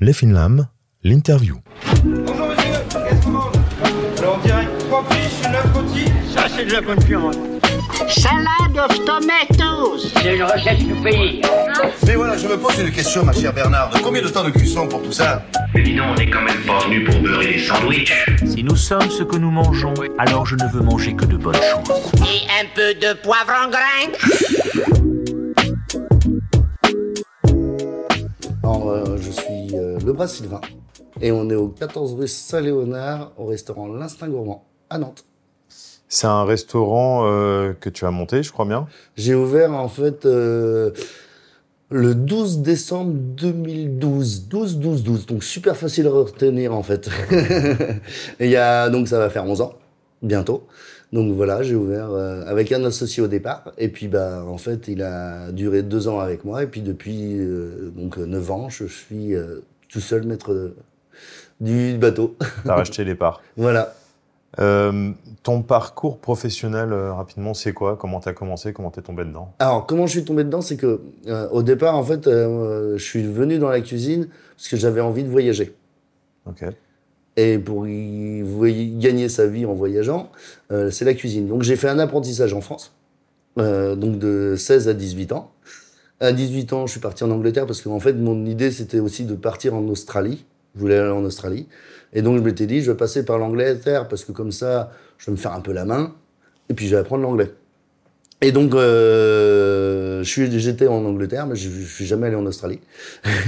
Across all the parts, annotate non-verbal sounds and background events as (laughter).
Les Finlam, l'interview. Bonjour monsieur, qu'est-ce qu'on mange Alors on dirait trois fiches, neuf rôtis. Ça, c'est de la bonne viande. Salad of tomatoes. C'est une recette du pays. Mais voilà, je me pose une question, ma chère Bernard. Combien de temps de cuisson pour tout ça Mais dis donc, on n'est quand même pas venu pour beurrer des sandwichs. Si nous sommes ce que nous mangeons, alors je ne veux manger que de bonnes choses. Et un peu de poivre en grain. Alors, euh, je suis euh, Lebras Sylvain et on est au 14 rue Saint-Léonard au restaurant L'Instinct Gourmand à Nantes. C'est un restaurant euh, que tu as monté, je crois bien. J'ai ouvert en fait euh, le 12 décembre 2012. 12, 12, 12. Donc super facile à retenir en fait. (laughs) Et il y a, donc ça va faire 11 ans, bientôt. Donc voilà, j'ai ouvert euh, avec un associé au départ. Et puis bah en fait, il a duré deux ans avec moi. Et puis depuis euh, donc 9 ans, je suis euh, tout seul maître de- du bateau. (laughs) Tu as racheté les parts. voilà. Euh, ton parcours professionnel, euh, rapidement, c'est quoi? Comment tu as commencé? Comment tu es tombé dedans? Alors, comment je suis tombé dedans, c'est que euh, au départ, en fait, euh, je suis venu dans la cuisine parce que j'avais envie de voyager. Ok. Et pour y gagner sa vie en voyageant, euh, c'est la cuisine. Donc, j'ai fait un apprentissage en France, euh, donc de 16 à 18 ans. À 18 ans, je suis parti en Angleterre parce qu'en fait, mon idée, c'était aussi de partir en Australie. Je voulais aller en Australie. Et donc, je m'étais dit, je vais passer par l'Angleterre parce que comme ça, je vais me faire un peu la main. Et puis, je vais apprendre l'anglais. Et donc, euh, j'étais en Angleterre, mais je, je suis jamais allé en Australie.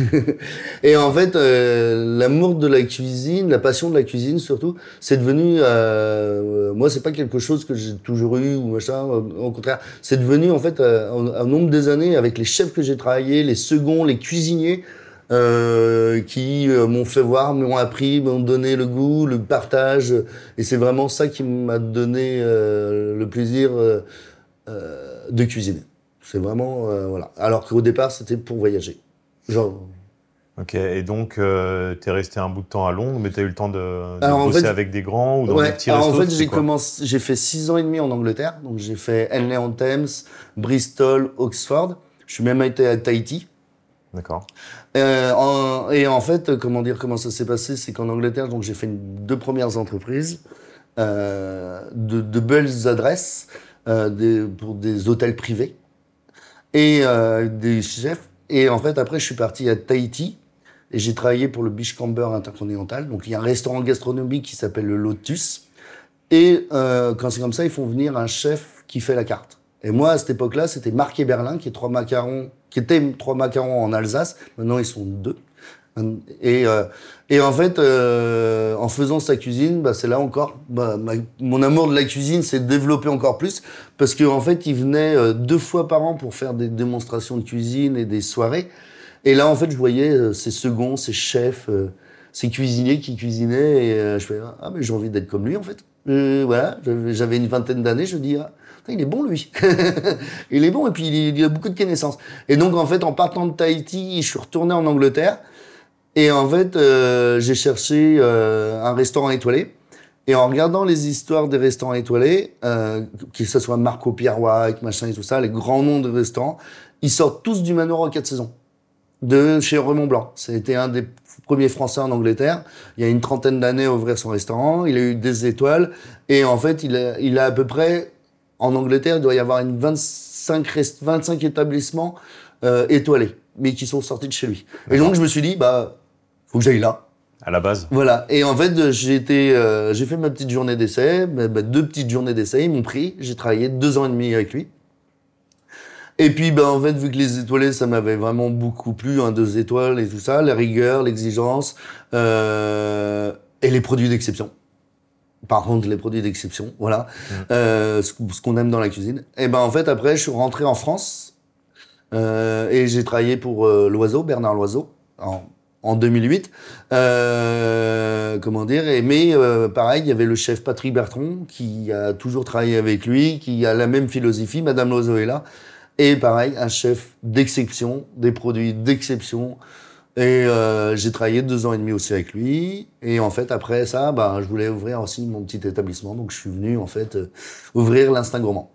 (laughs) et en fait, euh, l'amour de la cuisine, la passion de la cuisine surtout, c'est devenu, euh, moi, c'est pas quelque chose que j'ai toujours eu ou machin. Au, au contraire, c'est devenu en fait, euh, au nombre des années, avec les chefs que j'ai travaillés, les seconds, les cuisiniers. euh, qui euh, m'ont fait voir, m'ont appris, m'ont donné le goût, le partage, et c'est vraiment ça qui m'a donné euh, le plaisir euh, euh, de cuisiner. C'est vraiment euh, voilà. Alors qu'au départ c'était pour voyager. Genre. Ok. Et donc, tu es resté un bout de temps à Londres, mais tu as eu le temps de, de Alors, en bosser fait- avec des grands ou dans Ouais, des petits alors restos en fait j'ai commencé, j'ai fait six ans et demi en Angleterre, donc j'ai fait Henley on Thames, Bristol, Oxford. Je suis même été à Tahiti. D'accord. Euh, en- et en fait, comment dire, comment ça s'est passé, c'est qu'en Angleterre, donc j'ai fait une- deux premières entreprises, euh, de, de belles adresses euh, des- pour des hôtels privés et euh, des chefs. Et en fait, après, je suis parti à Tahiti et j'ai travaillé pour le Beachcomber Intercontinental. Donc, il y a un restaurant gastronomique qui s'appelle le Lotus. Et euh, quand c'est comme ça, ils font venir un chef qui fait la carte. Et moi, à cette époque-là, c'était Marc et Berlin, qui est trois macarons, qui étaient trois macarons en Alsace. Maintenant, ils sont deux. Et, euh, et en fait, euh, en faisant sa cuisine, bah, c'est là encore, bah, ma- mon amour de la cuisine s'est développé encore plus parce qu'en fait, il venait euh, deux fois par an pour faire des démonstrations de cuisine et des soirées. Et là, en fait, je voyais euh, ces seconds, ces chefs, euh, ces cuisiniers qui cuisinaient et je fais ah mais j'ai envie d'être comme lui en fait. Euh, voilà, j'avais- une vingtaine d'années, je me dis ah, il est bon lui. (laughs) il est bon et puis il a beaucoup de connaissances. Et donc en fait, en partant de Tahiti, je suis retourné en Angleterre. Et en fait, euh, j'ai cherché euh, un restaurant étoilé. Et en regardant les histoires des restaurants étoilés, euh, que ce soit Marco Pierre White, machin et tout ça, les grands noms de restaurants, ils sortent tous du manoir aux quatre saisons de chez Raymond Blanc. C'était un des premiers Français en Angleterre. Il y a une trentaine d'années à ouvrir son restaurant. Il a eu des étoiles. Et en fait, il a, il a à peu près, en Angleterre, il doit y avoir une 25, rest- 25 établissements euh, étoilés, mais qui sont sortis de chez lui. Et donc, je me suis dit, bah, faut que j'aille là. À la base. Voilà. Et en fait, j'ai été, euh, j'ai fait ma petite journée d'essai, bah, bah, deux petites journées d'essai. Ils m'ont pris. J'ai travaillé deux ans et demi avec lui. Et puis, ben, en fait, vu que les étoilés, ça m'avait vraiment beaucoup plu, hein, deux étoiles et tout ça, la rigueur, l'exigence, euh, et les produits d'exception. Par contre, les produits d'exception, voilà, euh, ce, ce qu'on aime dans la cuisine. Et ben, en fait, après, je suis rentré en France, euh, et j'ai travaillé pour euh, Loiseau, Bernard Loiseau, en, en 2008. Euh, comment dire et, Mais euh, pareil, il y avait le chef Patrick Bertrand qui a toujours travaillé avec lui, qui a la même philosophie. Madame Loiseau est là. Et pareil, un chef d'exception, des produits d'exception. Et euh, j'ai travaillé deux ans et demi aussi avec lui. Et en fait, après ça, bah, je voulais ouvrir aussi mon petit établissement. Donc, je suis venu en fait euh, ouvrir l'instinct gourmand.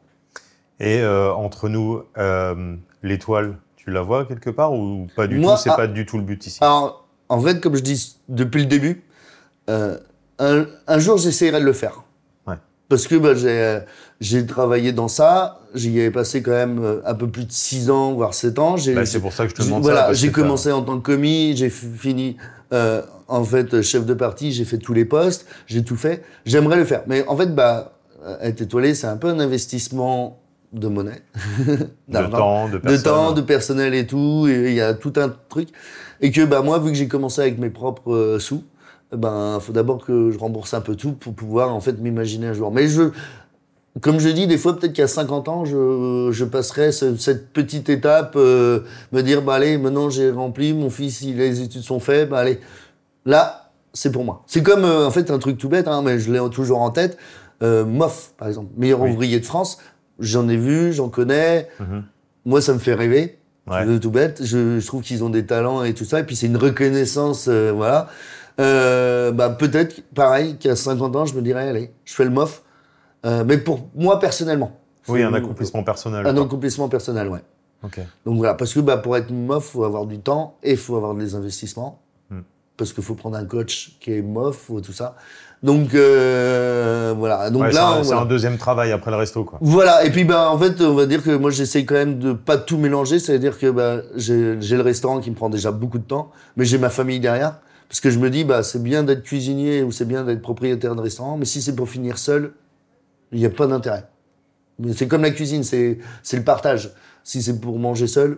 Et euh, entre nous, euh, l'étoile, tu la vois quelque part ou pas du Moi, tout? C'est ah- pas du tout le but ici. Alors, en fait, comme je dis depuis le début, euh, un, un jour, j'essayerai de le faire. Ouais. Parce que bah, j'ai euh, j'ai travaillé dans ça, j'y ai passé quand même euh, un peu plus de 6 ans, voire 7 ans. Bah, c'est pour ça que je te demande Voilà, j'ai commencé en tant que commis, j'ai fini euh, en fait chef de parti, j'ai fait tous les postes, j'ai tout fait. J'aimerais le faire. Mais en fait, bah, être étoilé, c'est un peu un investissement de monnaie. (laughs) de temps, de de personne. temps, de personnel et tout, et il y a tout un truc. Et que bah moi, vu que j'ai commencé avec mes propres euh, sous, ben faut d'abord que je rembourse un peu tout pour pouvoir en fait m'imaginer un jour. Mais je, comme je dis, des fois peut-être qu'à 50 ans, je, je passerai ce- cette petite étape, euh, me dire bah allez, maintenant j'ai rempli, mon fils, il, les études sont faites, bah allez, là c'est pour moi. C'est comme euh, en fait un truc tout bête, hein, mais je l'ai toujours en tête. Euh, MOF par exemple, meilleur Oui. ouvrier de France, j'en ai vu, j'en connais. Mhm. Moi, ça me fait rêver. Ouais. Tout bête. Je, je trouve qu'ils ont des talents et tout ça. Et puis, c'est une reconnaissance, euh, voilà. Euh, bah, peut-être, pareil, qu'à 50 ans, je me dirais, allez, je fais le MOF. Euh, mais pour moi, personnellement. Oui, un accomplissement personnel. Un quoi. accomplissement personnel, ouais. Ok. Donc voilà, parce que bah, pour être MOF, faut avoir du temps et faut avoir des investissements. Parce qu'il faut prendre un coach qui est MOF ou tout ça. Donc euh, voilà. Donc Ouais, c'est là, un, c'est voilà. un deuxième travail après le resto, quoi. Voilà, et puis bah, en fait, on va dire que moi j'essaie quand même de pas tout mélanger, c'est-à-dire que bah, j'ai le restaurant qui me prend déjà beaucoup de temps, mais j'ai ma famille derrière, parce que je me dis, bah, c'est bien d'être cuisinier ou c'est bien d'être propriétaire de restaurant, mais si c'est pour finir seul, il n'y a pas d'intérêt. C'est comme la cuisine, c'est c'est le partage. Si c'est pour manger seul,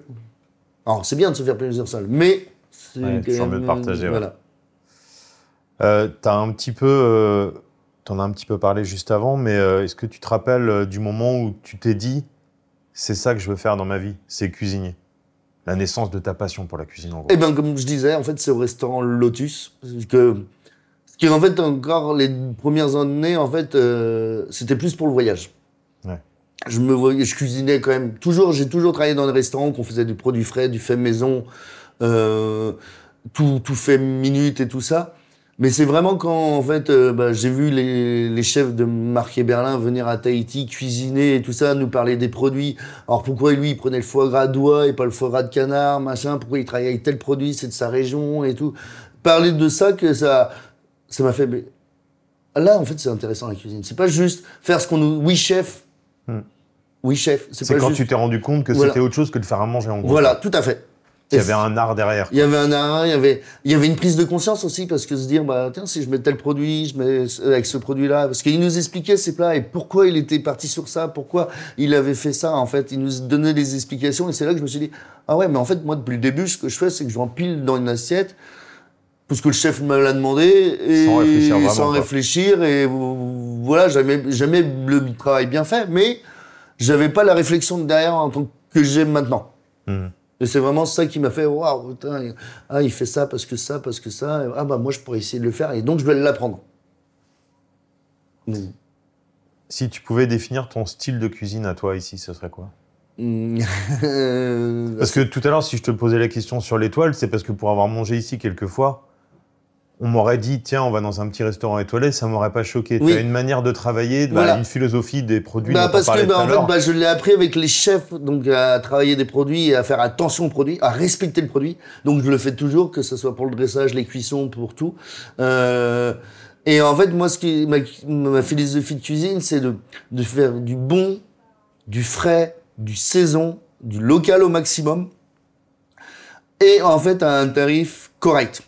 alors c'est bien de se faire plaisir seul, mais c'est Ouais, toujours mieux de partager, ouais. Voilà. Euh, un petit peu, euh, t'en as un petit peu parlé juste avant, mais euh, est-ce que tu te rappelles euh, du moment où tu t'es dit, c'est ça que je veux faire dans ma vie, c'est cuisiner? La naissance de ta passion pour la cuisine, en gros. Eh ben, comme je disais, en fait, c'est au restaurant Lotus. Que, en fait, encore les premières années, en fait, c'était plus pour le voyage. Ouais. Je me voyais, je cuisinais quand même. Toujours, j'ai toujours travaillé dans des restaurants qu'on faisait du produit frais, du fait maison, euh, tout, tout fait minute et tout ça. Mais c'est vraiment quand, en fait, euh, bah, j'ai vu les, les chefs de Marc et Berlin venir à Tahiti cuisiner et tout ça, nous parler des produits. Alors pourquoi lui, il prenait le foie gras d'oie et pas le foie gras de canard, machin? Pourquoi il travaillait avec tel produit, c'est de sa région et tout. Parler de ça, que ça ça m'a fait... Là, en fait, c'est intéressant la cuisine. C'est pas juste faire ce qu'on nous... Oui, chef. Hmm. Oui, chef. C'est quand juste- tu t'es rendu compte que Voilà. c'était autre chose que de faire à manger, en gros. Voilà, tout à fait. Il y avait un art derrière. il y avait un art, il y avait, il y avait une prise de conscience aussi, parce que se dire, bah, tiens, si je mets tel produit, je mets ce- avec ce produit-là, parce qu'il nous expliquait ces plats et pourquoi il était parti sur ça, pourquoi il avait fait ça, en fait. Il nous donnait des explications et c'est là que je me suis dit, ah ouais, mais en fait, moi, depuis le début, ce que je fais, c'est que je rempile dans une assiette, parce que le chef me l'a demandé, et Sans réfléchir vraiment, sans réfléchir, et voilà, jamais, jamais le travail bien fait, mais j'avais pas la réflexion de derrière en tant que j'aime maintenant. Mhm. Et c'est vraiment ça qui m'a fait waouh, putain, il- ah, il fait ça parce que ça, parce que ça. Ah, bah, moi, je pourrais essayer de le faire et donc je vais l'apprendre. Si tu pouvais définir ton style de cuisine à toi ici, ce serait quoi? (laughs) Parce que tout à l'heure, si je te posais la question sur l'étoile, c'est parce que pour avoir mangé ici quelques fois, on m'aurait dit, tiens, on va dans un petit restaurant étoilé, ça m'aurait pas choqué. Oui. Tu as une manière de travailler, bah, Voilà. une philosophie des produits Bah, parce que bah, en fait, bah, je l'ai appris avec les chefs, donc à travailler des produits et à faire attention aux produits, à respecter le produit. Donc je le fais toujours, que ce soit pour le dressage, les cuissons, pour tout. Euh, et en fait, moi, ce qui ma, ma philosophie de cuisine, c'est de, de faire du bon, du frais, du saison, du local au maximum, et en fait à un tarif correct.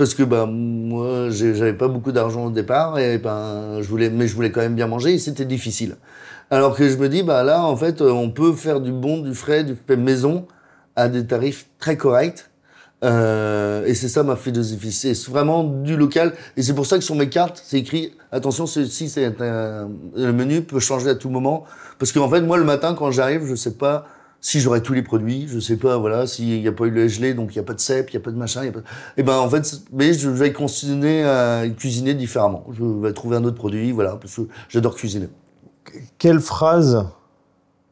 Parce que bah moi j'avais pas beaucoup d'argent au départ et ben je voulais mais je voulais quand même bien manger et c'était difficile. Alors que je me dis bah là en fait euh, on peut faire du bon, du frais, du fait maison à des tarifs très corrects. Euh, et c'est ça ma philosophie, c'est vraiment du local et c'est pour ça que sur mes cartes c'est écrit attention ceci c'est un- le menu peut changer à tout moment parce qu'en fait moi le matin quand j'arrive je sais pas si j'aurai tous les produits, je sais pas, voilà, s'il n'y a pas eu le gelé, donc il n'y a pas de cèpe, il n'y a pas de machin, il pas... Et ben, en fait, mais je vais continuer à cuisiner différemment. Je vais trouver un autre produit, voilà, parce que j'adore cuisiner. Quelle phrase,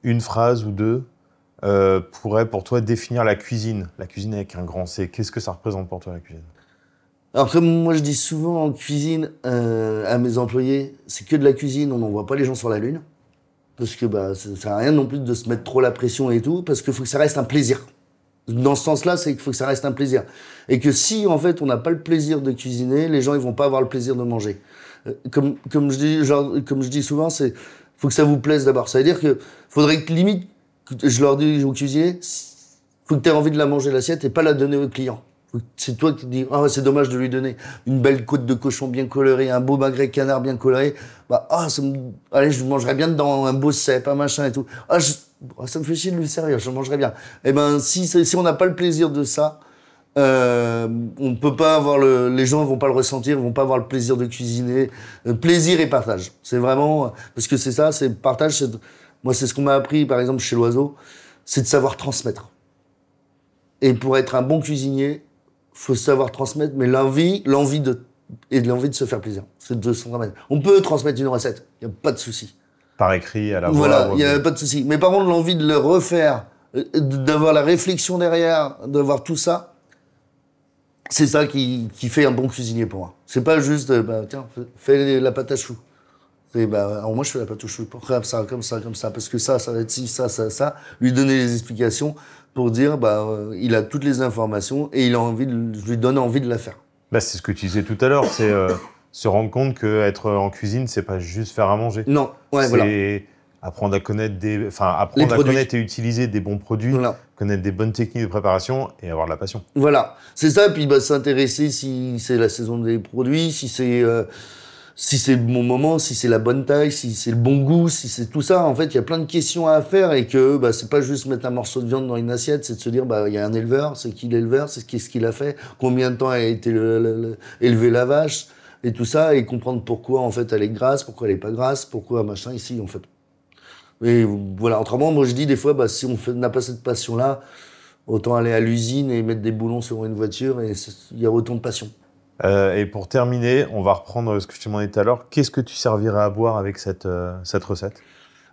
une phrase ou deux, euh, pourrait pour toi définir la cuisine? La cuisine avec un grand C. Qu'est-ce que ça représente pour toi la cuisine? Alors, comme moi je dis souvent en cuisine euh, à mes employés, c'est que de la cuisine, on n'envoie pas les gens sur la Lune. Parce que bah, ça sert à rien non plus de se mettre trop la pression et tout, parce qu'il faut que ça reste un plaisir. Dans ce sens-là, c'est qu'il faut que ça reste un plaisir. Et que si, en fait, on n'a pas le plaisir de cuisiner, les gens, ils vont pas avoir le plaisir de manger. Euh, Comme, comme, je, dis, genre, comme je dis souvent, c'est faut que ça vous plaise d'abord. Ça veut dire que faudrait que limite, je leur dis aux cuisiniers, faut que tu aies envie de la manger l'assiette et pas la donner au client. C'est toi qui dis, ah, c'est dommage de lui donner une belle côte de cochon bien colorée, un beau magret canard bien coloré. Bah, ah, ça me, allez, je mangerais bien dedans un beau cèpe, un machin et tout. Ah, je- ah, ça me fait chier de lui servir, je mangerais bien. Eh ben, si, si on n'a pas le plaisir de ça, euh, on ne peut pas avoir le, les gens vont pas le ressentir, vont pas avoir le plaisir de cuisiner. Euh, plaisir et partage. C'est vraiment, parce que c'est ça, c'est partage. moi, c'est ce qu'on m'a appris, par exemple, chez l'oiseau, c'est de savoir transmettre. Et pour être un bon cuisinier, faut savoir transmettre, mais l'envie, l'envie de, et de l'envie de se faire plaisir. C'est de se remettre. On peut transmettre une recette, il n'y a pas de souci. Par écrit, à la voix. Voilà, il n'y a pas de souci. Mais par contre, l'envie de le refaire, euh, d'avoir la réflexion derrière, d'avoir tout ça, c'est ça qui, qui fait un bon cuisinier pour moi. C'est pas juste, euh, bah, tiens, fais- la pâte à choux. Et bah, alors moi, je fais la pâte au chou, comme ça, comme ça, comme ça, parce que ça, ça va être ci, ça, ça, ça. Lui donner les explications pour dire, bah, euh, il a toutes les informations et il a envie de, je lui donne envie de la faire. Bah, c'est ce que tu disais tout à l'heure, c'est euh, se rendre compte que être en cuisine, c'est pas juste faire à manger. Non, ouais, c'est voilà. apprendre à connaître des, enfin apprendre à connaître et utiliser des bons produits, Voilà. connaître des bonnes techniques de préparation et avoir de la passion. Voilà, c'est ça. Puis bah, s'intéresser si c'est la saison des produits, si c'est euh, si c'est bon moment, si c'est la bonne taille, si c'est le bon goût, si c'est tout ça. En fait, il y a plein de questions à faire et que bah, c'est pas juste mettre un morceau de viande dans une assiette, c'est de se dire bah il y a un éleveur, c'est qui l'éleveur, c'est qu'est-ce qu'il a fait, combien de temps a été le- le- le- élevé la vache et tout ça et comprendre pourquoi en fait elle est grasse, pourquoi elle est pas grasse, pourquoi machin ici en fait. Et voilà, autrement, moi je dis des fois, bah, si on n'a pas cette passion-là, autant aller à l'usine et mettre des boulons sur une voiture et il y a autant de passion. Euh, et pour terminer, on va reprendre ce que je te demandais tout à l'heure. Qu'est-ce que tu servirais à boire avec cette, euh, cette recette?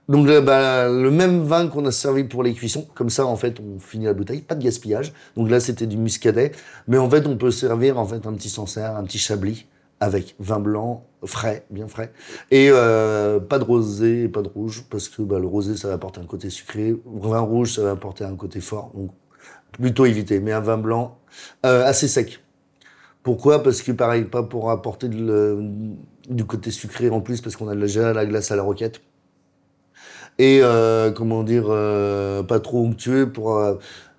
Donc là, bah, le même vin qu'on a servi pour les cuissons, comme ça en fait on finit la bouteille, pas de gaspillage. Donc là c'était du muscadet, mais en fait on peut servir en fait un petit Sancerre, un petit Chablis avec vin blanc frais, bien frais, et euh, pas de rosé, pas de rouge parce que bah, le rosé ça va apporter un côté sucré, vin rouge ça va apporter un côté fort, donc plutôt éviter. Mais un vin blanc assez sec. Pourquoi? Parce que pareil, pas pour apporter de le- du côté sucré en plus, parce qu'on a déjà la glace à la roquette. Et euh, comment dire euh, pas trop onctueux pour euh,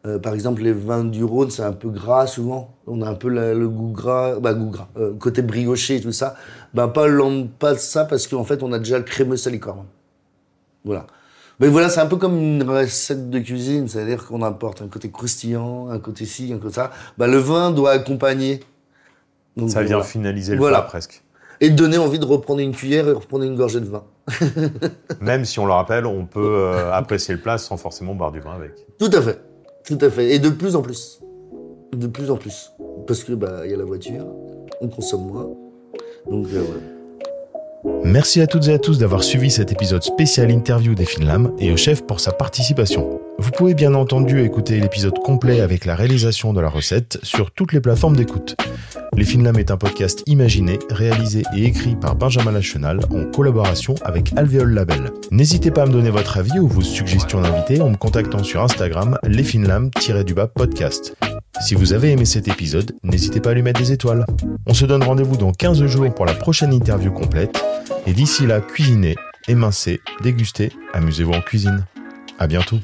euh, par exemple les vins du Rhône c'est un peu gras souvent. On a un peu le goût gras bah goût gras euh, côté brioché et tout ça. Bah pas pas ça parce qu'en fait on a déjà le crémeux salicorne. Voilà. Mais voilà c'est un peu comme une recette de cuisine c'est à dire qu'on apporte un côté croustillant un côté ci un côté ça. Bah le vin doit accompagner Donc, Ça vient voilà. finaliser le Voilà. plat presque. et donner envie de reprendre une cuillère et reprendre une gorgée de vin (laughs) Même si on le rappelle, on peut euh, apprécier le plat sans forcément boire du vin avec. Tout à fait, tout à fait, et de plus en plus, de plus en plus, parce que bah il y a la voiture, on consomme moins, donc euh, voilà. Merci à toutes et à tous d'avoir suivi cet épisode spécial interview des Finlam et au chef pour sa participation. Vous pouvez bien entendu écouter l'épisode complet avec la réalisation de la recette sur toutes les plateformes d'écoute. Les Finlam est un podcast imaginé, réalisé et écrit par Benjamin Lachenal en collaboration avec Alvéole Label. N'hésitez pas à me donner votre avis ou vos suggestions d'invités en me contactant sur Instagram lesfinlam-du-bas podcast. Si vous avez aimé cet épisode, n'hésitez pas à lui mettre des étoiles. On se donne rendez-vous dans 15 jours pour la prochaine interview complète. Et d'ici là, cuisinez, émincez, dégustez, amusez-vous en cuisine. À bientôt.